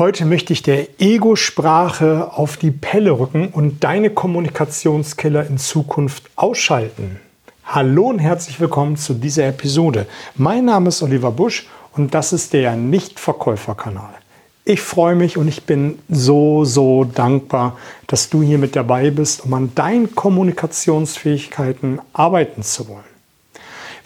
Heute möchte ich der Ego-Sprache auf die Pelle rücken und deine Kommunikationskiller in Zukunft ausschalten. Hallo und herzlich willkommen zu dieser Episode. Mein Name ist Oliver Busch und das ist der Nichtverkäuferkanal. Ich freue mich und ich bin so, so dankbar, dass du hier mit dabei bist, um an deinen Kommunikationsfähigkeiten arbeiten zu wollen.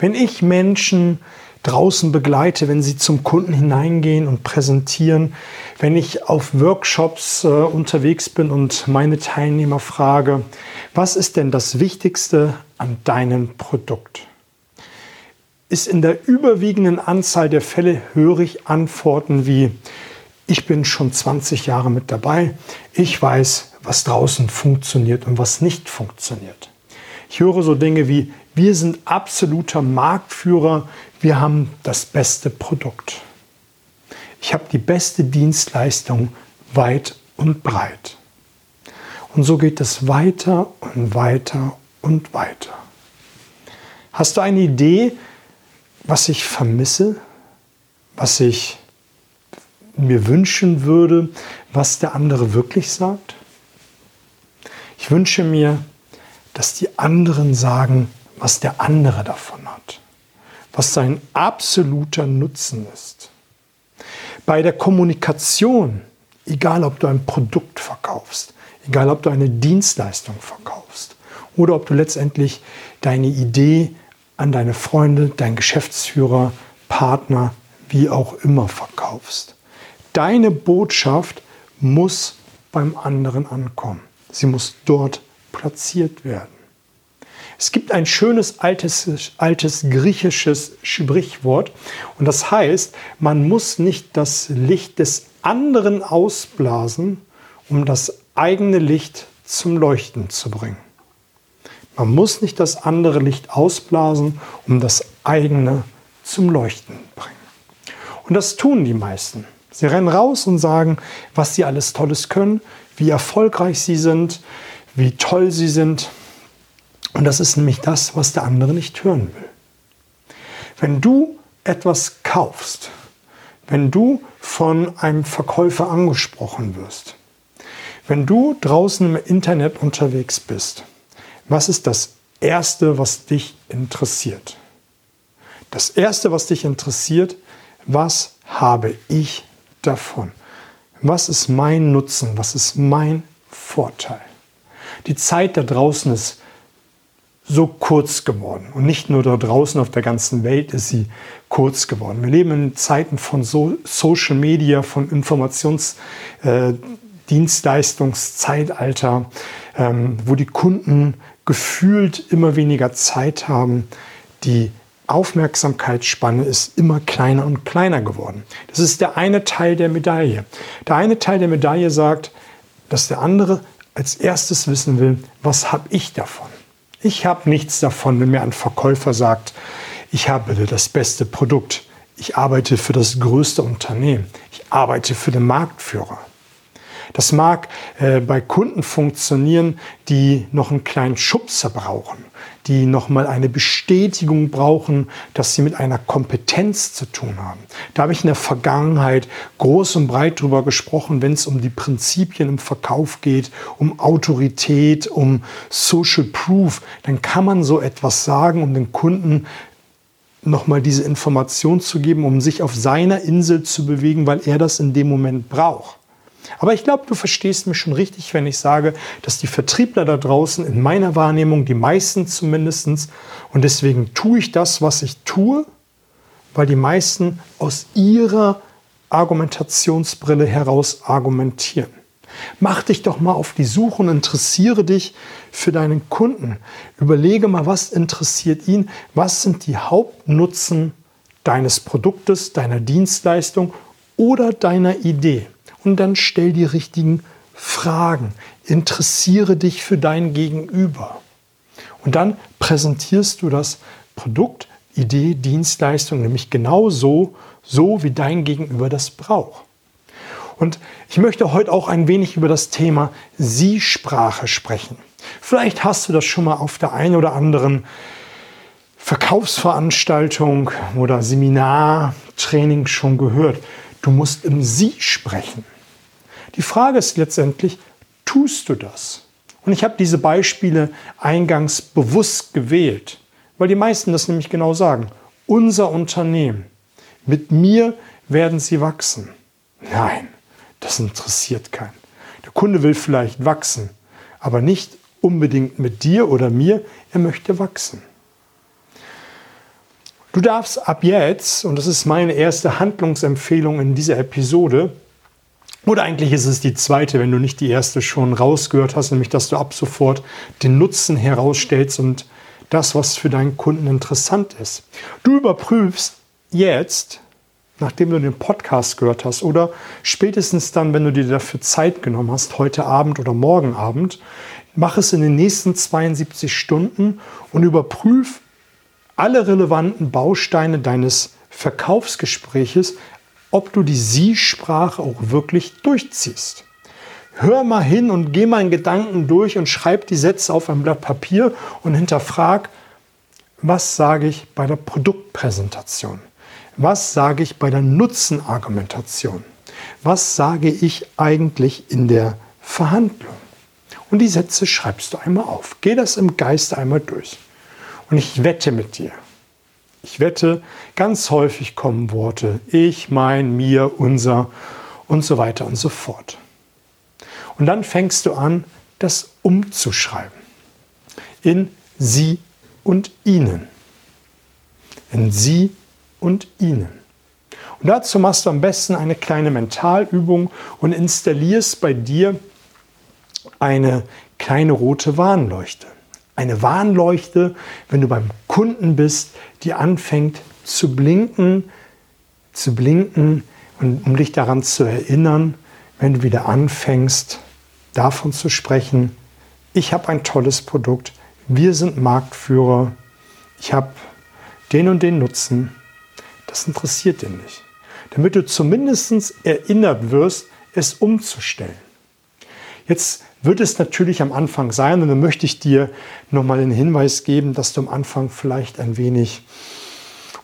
Wenn ich Menschen draußen begleite, wenn sie zum Kunden hineingehen und präsentieren, wenn ich auf Workshops äh, unterwegs bin und meine Teilnehmer frage, was ist denn das Wichtigste an deinem Produkt? Ist in der überwiegenden Anzahl der Fälle höre ich Antworten wie, ich bin schon 20 Jahre mit dabei, ich weiß, was draußen funktioniert und was nicht funktioniert. Ich höre so Dinge wie, wir sind absoluter Marktführer, wir haben das beste Produkt. Ich habe die beste Dienstleistung weit und breit. Und so geht es weiter und weiter und weiter. Hast du eine Idee, was ich vermisse, was ich mir wünschen würde, was der andere wirklich sagt? Ich wünsche mir, dass die anderen sagen, was der andere davon hat, was sein absoluter Nutzen ist. Bei der Kommunikation, egal ob du ein Produkt verkaufst, egal ob du eine Dienstleistung verkaufst oder ob du letztendlich deine Idee an deine Freunde, deinen Geschäftsführer, Partner, wie auch immer verkaufst. Deine Botschaft muss beim anderen ankommen. Sie muss dort platziert werden. Es gibt ein schönes altes, altes griechisches Sprichwort und das heißt, man muss nicht das Licht des anderen ausblasen, um das eigene Licht zum Leuchten zu bringen. Man muss nicht das andere Licht ausblasen, um das eigene zum Leuchten bringen. Und das tun die meisten. Sie rennen raus und sagen, was sie alles Tolles können, wie erfolgreich sie sind, wie toll sie sind. Und das ist nämlich das, was der andere nicht hören will. Wenn du etwas kaufst, wenn du von einem Verkäufer angesprochen wirst, wenn du draußen im Internet unterwegs bist, was ist das Erste, was dich interessiert? Das Erste, was dich interessiert, was habe ich davon? Was ist mein Nutzen? Was ist mein Vorteil? Die Zeit da draußen ist so kurz geworden. Und nicht nur da draußen auf der ganzen Welt ist sie kurz geworden. Wir leben in Zeiten von so Social Media, von Informationsdienstleistungszeitalter, äh, ähm, wo die Kunden gefühlt immer weniger Zeit haben. Die Aufmerksamkeitsspanne ist immer kleiner und kleiner geworden. Das ist der eine Teil der Medaille. Der eine Teil der Medaille sagt, dass der andere als erstes wissen will, was habe ich davon? Ich habe nichts davon, wenn mir ein Verkäufer sagt, ich habe das beste Produkt. Ich arbeite für das größte Unternehmen. Ich arbeite für den Marktführer. Das mag äh, bei Kunden funktionieren, die noch einen kleinen Schubser brauchen, die noch mal eine Bestätigung brauchen, dass sie mit einer Kompetenz zu tun haben. Da habe ich in der Vergangenheit groß und breit drüber gesprochen, wenn es um die Prinzipien im Verkauf geht, um Autorität, um Social Proof, dann kann man so etwas sagen, um den Kunden nochmal diese Information zu geben, um sich auf seiner Insel zu bewegen, weil er das in dem Moment braucht. Aber ich glaube, du verstehst mich schon richtig, wenn ich sage, dass die Vertriebler da draußen in meiner Wahrnehmung, die meisten zumindest, und deswegen tue ich das, was ich tue, weil die meisten aus ihrer Argumentationsbrille heraus argumentieren. Mach dich doch mal auf die Suche und interessiere dich für deinen Kunden. Überlege mal, was interessiert ihn, was sind die Hauptnutzen deines Produktes, deiner Dienstleistung oder deiner Idee und dann stell die richtigen Fragen. Interessiere dich für dein Gegenüber. Und dann präsentierst du das Produkt, Idee, Dienstleistung nämlich genau so, so wie dein Gegenüber das braucht. Und ich möchte heute auch ein wenig über das Thema Sie-Sprache sprechen. Vielleicht hast du das schon mal auf der einen oder anderen Verkaufsveranstaltung oder Seminartraining schon gehört. Du musst im Sie sprechen. Die Frage ist letztendlich, tust du das? Und ich habe diese Beispiele eingangs bewusst gewählt, weil die meisten das nämlich genau sagen. Unser Unternehmen, mit mir werden sie wachsen. Nein, das interessiert keinen. Der Kunde will vielleicht wachsen, aber nicht unbedingt mit dir oder mir, er möchte wachsen. Du darfst ab jetzt, und das ist meine erste Handlungsempfehlung in dieser Episode, oder eigentlich ist es die zweite, wenn du nicht die erste schon rausgehört hast, nämlich dass du ab sofort den Nutzen herausstellst und das, was für deinen Kunden interessant ist. Du überprüfst jetzt, nachdem du den Podcast gehört hast oder spätestens dann, wenn du dir dafür Zeit genommen hast, heute Abend oder morgen Abend, mach es in den nächsten 72 Stunden und überprüf alle relevanten Bausteine deines Verkaufsgespräches ob du die Sie-Sprache auch wirklich durchziehst. Hör mal hin und geh mal in Gedanken durch und schreib die Sätze auf ein Blatt Papier und hinterfrag, was sage ich bei der Produktpräsentation? Was sage ich bei der Nutzenargumentation? Was sage ich eigentlich in der Verhandlung? Und die Sätze schreibst du einmal auf. Geh das im Geiste einmal durch. Und ich wette mit dir, ich wette, ganz häufig kommen Worte ich, mein, mir, unser und so weiter und so fort. Und dann fängst du an, das umzuschreiben. In sie und ihnen. In sie und ihnen. Und dazu machst du am besten eine kleine Mentalübung und installierst bei dir eine kleine rote Warnleuchte eine Warnleuchte, wenn du beim Kunden bist, die anfängt zu blinken, zu blinken, und um dich daran zu erinnern, wenn du wieder anfängst, davon zu sprechen, ich habe ein tolles Produkt, wir sind Marktführer, ich habe den und den Nutzen, das interessiert dich nicht. Damit du zumindest erinnert wirst, es umzustellen. Jetzt wird es natürlich am Anfang sein, und dann möchte ich dir nochmal den Hinweis geben, dass du am Anfang vielleicht ein wenig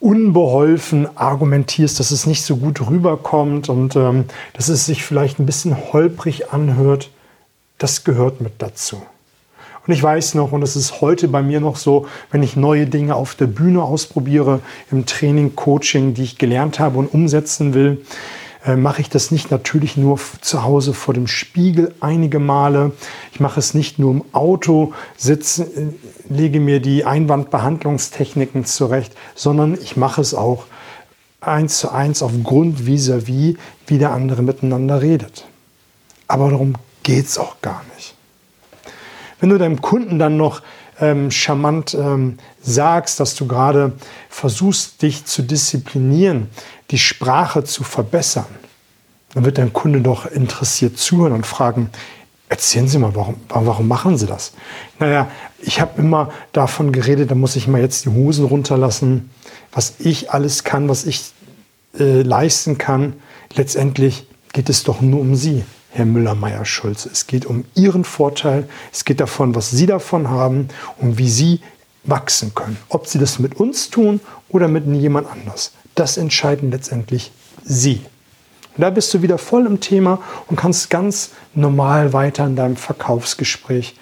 unbeholfen argumentierst, dass es nicht so gut rüberkommt und ähm, dass es sich vielleicht ein bisschen holprig anhört. Das gehört mit dazu. Und ich weiß noch, und es ist heute bei mir noch so, wenn ich neue Dinge auf der Bühne ausprobiere, im Training, Coaching, die ich gelernt habe und umsetzen will, äh, mache ich das nicht natürlich nur zu Hause vor dem Spiegel einige Male. Ich mache es nicht nur im Auto, sitze, äh, lege mir die Einwandbehandlungstechniken zurecht, sondern ich mache es auch eins zu eins aufgrund vis-à-vis, wie der andere miteinander redet. Aber darum geht es auch gar nicht. Wenn du deinem Kunden dann noch ähm, charmant ähm, sagst, dass du gerade versuchst, dich zu disziplinieren, die Sprache zu verbessern, dann wird dein Kunde doch interessiert zuhören und fragen, erzählen Sie mal, warum, warum machen Sie das? Naja, ich habe immer davon geredet, da muss ich mal jetzt die Hosen runterlassen, was ich alles kann, was ich äh, leisten kann. Letztendlich geht es doch nur um Sie, Herr Müller-Meyer-Schulze. Es geht um Ihren Vorteil, es geht davon, was Sie davon haben und wie Sie wachsen können. Ob Sie das mit uns tun oder mit jemand anders. Das entscheiden letztendlich Sie. Und da bist du wieder voll im Thema und kannst ganz normal weiter in deinem Verkaufsgespräch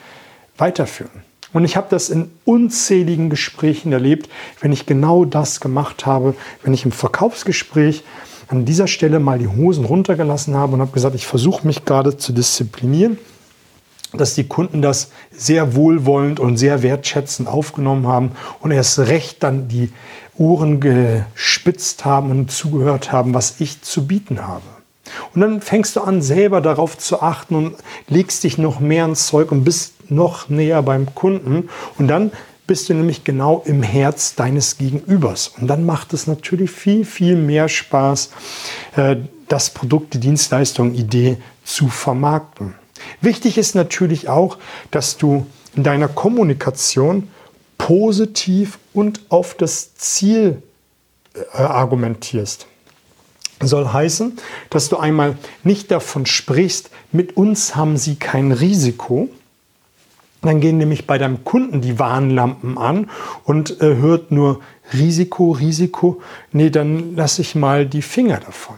weiterführen. Und ich habe das in unzähligen Gesprächen erlebt, wenn ich genau das gemacht habe, wenn ich im Verkaufsgespräch an dieser Stelle mal die Hosen runtergelassen habe und habe gesagt, ich versuche mich gerade zu disziplinieren, dass die Kunden das sehr wohlwollend und sehr wertschätzend aufgenommen haben und erst recht dann die Ohren gespitzt haben und zugehört haben, was ich zu bieten habe. Und dann fängst du an, selber darauf zu achten und legst dich noch mehr ins Zeug und bist noch näher beim Kunden. Und dann bist du nämlich genau im Herz deines Gegenübers. Und dann macht es natürlich viel, viel mehr Spaß, äh, das Produkt, die Dienstleistung, Idee zu vermarkten. Wichtig ist natürlich auch, dass du in deiner Kommunikation positiv und auf das Ziel äh, argumentierst. Soll heißen, dass du einmal nicht davon sprichst, mit uns haben sie kein Risiko. Dann gehen nämlich bei deinem Kunden die Warnlampen an und äh, hört nur Risiko, Risiko. Nee, dann lasse ich mal die Finger davon.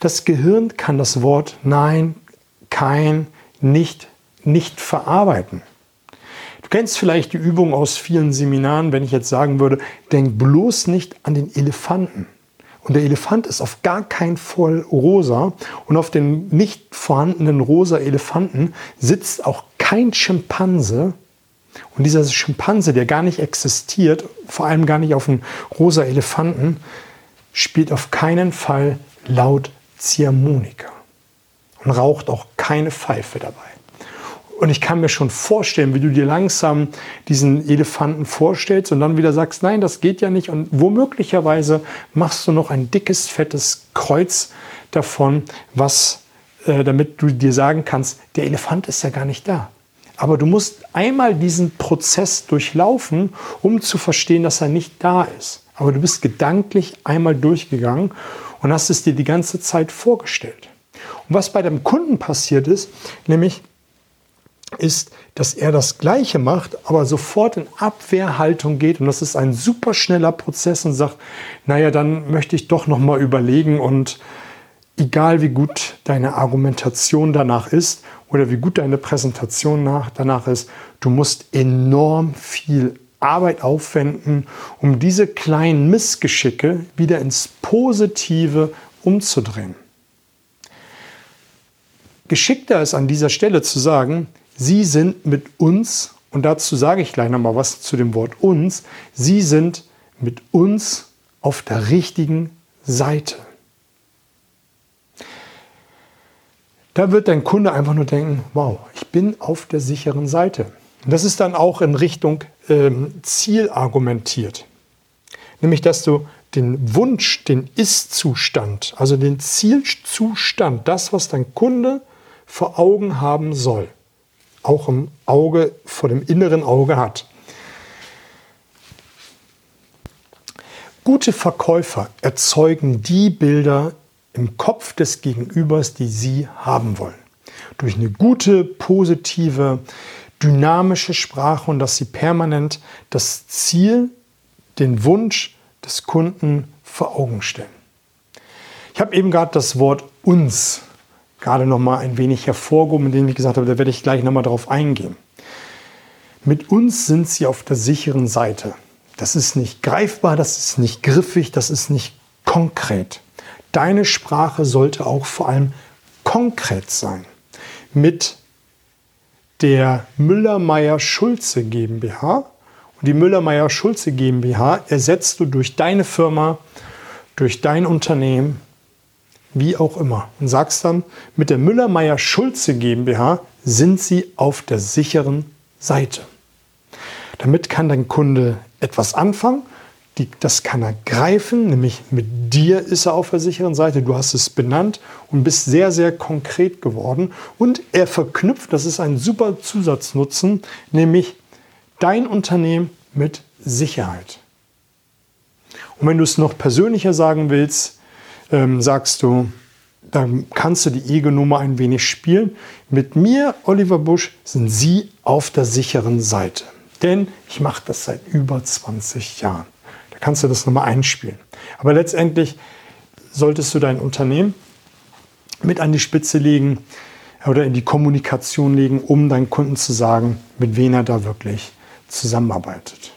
Das Gehirn kann das Wort Nein, kein, nicht, nicht verarbeiten. Du kennst vielleicht die Übung aus vielen Seminaren, wenn ich jetzt sagen würde, denk bloß nicht an den Elefanten. Und der Elefant ist auf gar keinen Fall rosa. Und auf dem nicht vorhandenen rosa Elefanten sitzt auch kein Schimpanse. Und dieser Schimpanse, der gar nicht existiert, vor allem gar nicht auf einem rosa Elefanten, spielt auf keinen Fall laut Ziehharmonika und raucht auch keine Pfeife dabei. Und ich kann mir schon vorstellen, wie du dir langsam diesen Elefanten vorstellst und dann wieder sagst, nein, das geht ja nicht. Und womöglicherweise machst du noch ein dickes, fettes Kreuz davon, was, äh, damit du dir sagen kannst, der Elefant ist ja gar nicht da. Aber du musst einmal diesen Prozess durchlaufen, um zu verstehen, dass er nicht da ist. Aber du bist gedanklich einmal durchgegangen und hast es dir die ganze Zeit vorgestellt. Und was bei dem Kunden passiert ist, nämlich ist, dass er das Gleiche macht, aber sofort in Abwehrhaltung geht und das ist ein super schneller Prozess und sagt, naja, dann möchte ich doch noch mal überlegen und egal wie gut deine Argumentation danach ist oder wie gut deine Präsentation nach, danach ist, du musst enorm viel Arbeit aufwenden, um diese kleinen Missgeschicke wieder ins Positive umzudrehen. Geschickter ist an dieser Stelle zu sagen, Sie sind mit uns, und dazu sage ich gleich nochmal was zu dem Wort uns, Sie sind mit uns auf der richtigen Seite. Da wird dein Kunde einfach nur denken, wow, ich bin auf der sicheren Seite. Und das ist dann auch in Richtung ähm, Ziel argumentiert. Nämlich, dass du den Wunsch, den Ist-Zustand, also den Zielzustand, das, was dein Kunde vor Augen haben soll, auch im Auge, vor dem inneren Auge hat. Gute Verkäufer erzeugen die Bilder im Kopf des Gegenübers, die sie haben wollen. Durch eine gute, positive, dynamische Sprache und dass sie permanent das Ziel, den Wunsch des Kunden vor Augen stellen. Ich habe eben gerade das Wort uns gerade noch mal ein wenig hervorgehoben, indem ich gesagt habe, da werde ich gleich noch mal darauf eingehen. Mit uns sind sie auf der sicheren Seite. Das ist nicht greifbar, das ist nicht griffig, das ist nicht konkret. Deine Sprache sollte auch vor allem konkret sein. Mit der Müller-Meyer-Schulze GmbH und die Müller-Meyer-Schulze GmbH ersetzt du durch deine Firma, durch dein Unternehmen, wie auch immer. Und sagst dann, mit der Müller-Meyer-Schulze GmbH sind sie auf der sicheren Seite. Damit kann dein Kunde etwas anfangen. Die, das kann er greifen, nämlich mit dir ist er auf der sicheren Seite. Du hast es benannt und bist sehr, sehr konkret geworden. Und er verknüpft, das ist ein super Zusatznutzen, nämlich dein Unternehmen mit Sicherheit. Und wenn du es noch persönlicher sagen willst, ähm, sagst du, dann kannst du die Ego-Nummer ein wenig spielen. Mit mir, Oliver Busch, sind Sie auf der sicheren Seite. Denn ich mache das seit über 20 Jahren. Da kannst du das nochmal einspielen. Aber letztendlich solltest du dein Unternehmen mit an die Spitze legen oder in die Kommunikation legen, um deinen Kunden zu sagen, mit wem er da wirklich zusammenarbeitet.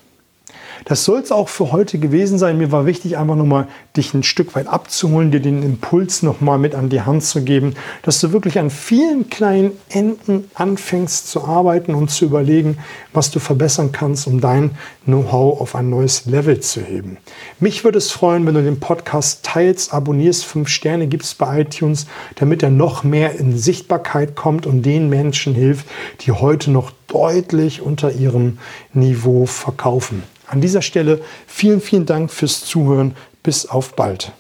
Das soll es auch für heute gewesen sein. Mir war wichtig, einfach nochmal dich ein Stück weit abzuholen, dir den Impuls nochmal mit an die Hand zu geben, dass du wirklich an vielen kleinen Enden anfängst zu arbeiten und zu überlegen, was du verbessern kannst, um dein Know-how auf ein neues Level zu heben. Mich würde es freuen, wenn du den Podcast teilst, abonnierst, fünf Sterne gibst bei iTunes, damit er noch mehr in Sichtbarkeit kommt und den Menschen hilft, die heute noch deutlich unter ihrem Niveau verkaufen. An dieser Stelle vielen, vielen Dank fürs Zuhören. Bis auf bald.